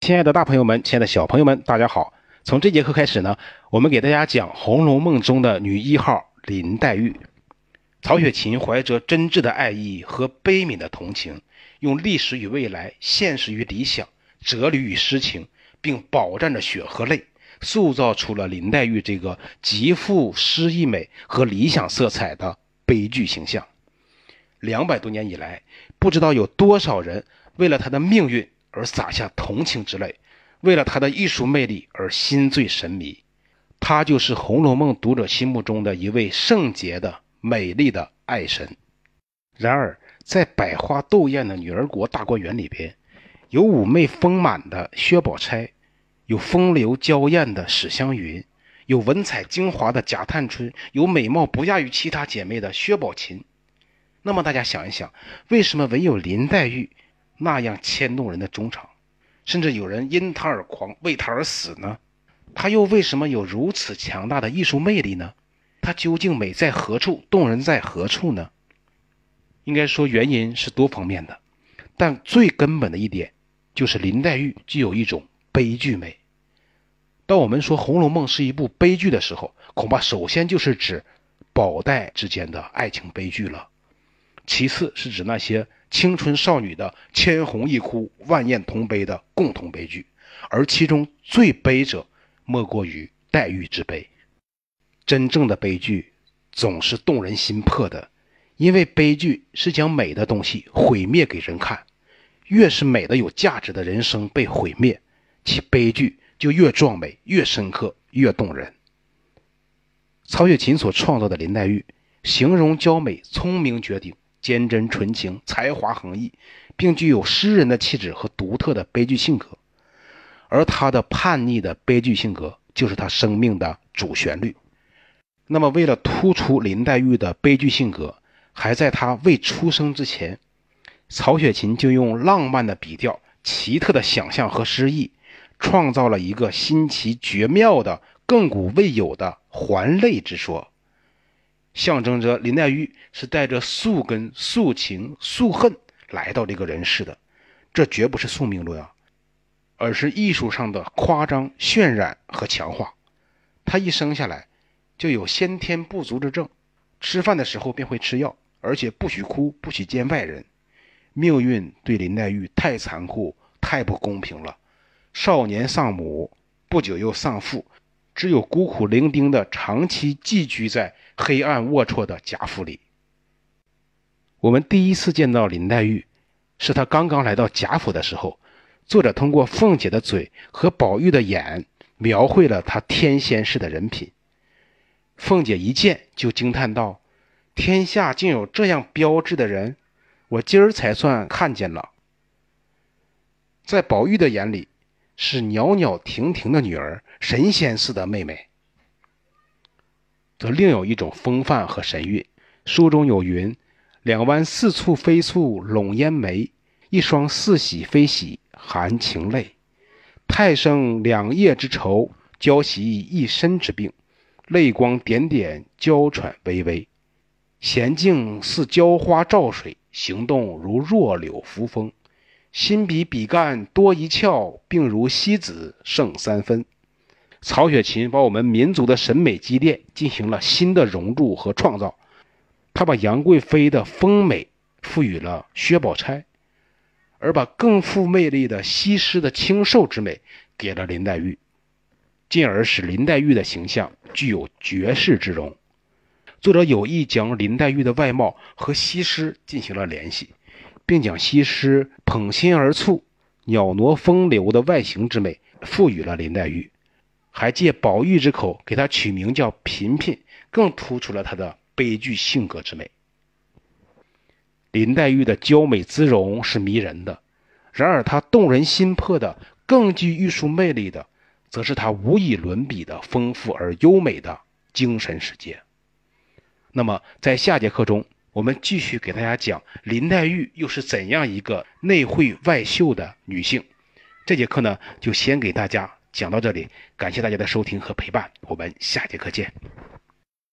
亲爱的大朋友们，亲爱的小朋友们，大家好！从这节课开始呢，我们给大家讲《红楼梦》中的女一号林黛玉。曹雪芹怀着真挚的爱意和悲悯的同情，用历史与未来、现实与理想、哲理与诗情，并饱蘸着血和泪，塑造出了林黛玉这个极富诗意美和理想色彩的悲剧形象。两百多年以来，不知道有多少人为了她的命运。而洒下同情之泪，为了他的艺术魅力而心醉神迷，他就是《红楼梦》读者心目中的一位圣洁的、美丽的爱神。然而，在百花斗艳的女儿国大观园里边，有妩媚丰满的薛宝钗，有风流娇艳的史湘云，有文采精华的贾探春，有美貌不亚于其他姐妹的薛宝琴。那么，大家想一想，为什么唯有林黛玉？那样牵动人的衷肠，甚至有人因他而狂，为他而死呢？他又为什么有如此强大的艺术魅力呢？他究竟美在何处，动人在何处呢？应该说原因是多方面的，但最根本的一点就是林黛玉具有一种悲剧美。当我们说《红楼梦》是一部悲剧的时候，恐怕首先就是指宝黛之间的爱情悲剧了，其次是指那些。青春少女的千红一哭、万艳同悲的共同悲剧，而其中最悲者，莫过于黛玉之悲。真正的悲剧总是动人心魄的，因为悲剧是将美的东西毁灭给人看。越是美的有价值的人生被毁灭，其悲剧就越壮美、越深刻、越动人。曹雪芹所创造的林黛玉，形容娇美、聪明绝顶。坚贞纯情，才华横溢，并具有诗人的气质和独特的悲剧性格。而他的叛逆的悲剧性格，就是他生命的主旋律。那么，为了突出林黛玉的悲剧性格，还在她未出生之前，曹雪芹就用浪漫的笔调、奇特的想象和诗意，创造了一个新奇绝妙的、亘古未有的还泪之说。象征着林黛玉是带着宿根、宿情、宿恨来到这个人世的，这绝不是宿命论啊，而是艺术上的夸张、渲染和强化。她一生下来就有先天不足之症，吃饭的时候便会吃药，而且不许哭，不许见外人。命运对林黛玉太残酷、太不公平了，少年丧母，不久又丧父。只有孤苦伶仃的长期寄居在黑暗龌龊的贾府里。我们第一次见到林黛玉，是她刚刚来到贾府的时候。作者通过凤姐的嘴和宝玉的眼，描绘了她天仙式的人品。凤姐一见就惊叹道：“天下竟有这样标致的人，我今儿才算看见了。”在宝玉的眼里。是袅袅婷婷的女儿，神仙似的妹妹，则另有一种风范和神韵。书中有云：“两弯似蹙非蹙笼烟眉，一双似喜非喜含情泪。太生两夜之愁，娇袭一身之病。泪光点点，娇喘微微。娴静似娇花照水，行动如弱柳扶风。”心比比干多一窍，病如西子胜三分。曹雪芹把我们民族的审美积淀进行了新的熔铸和创造。他把杨贵妃的丰美赋予了薛宝钗，而把更富魅力的西施的清瘦之美给了林黛玉，进而使林黛玉的形象具有绝世之容。作者有意将林黛玉的外貌和西施进行了联系。并将西施捧心而蹙、袅娜风流的外形之美赋予了林黛玉，还借宝玉之口给她取名叫嫔嫔，更突出了她的悲剧性格之美。林黛玉的娇美姿容是迷人的，然而她动人心魄的、更具艺术魅力的，则是她无以伦比的丰富而优美的精神世界。那么，在下节课中。我们继续给大家讲林黛玉又是怎样一个内慧外秀的女性。这节课呢，就先给大家讲到这里，感谢大家的收听和陪伴，我们下节课见。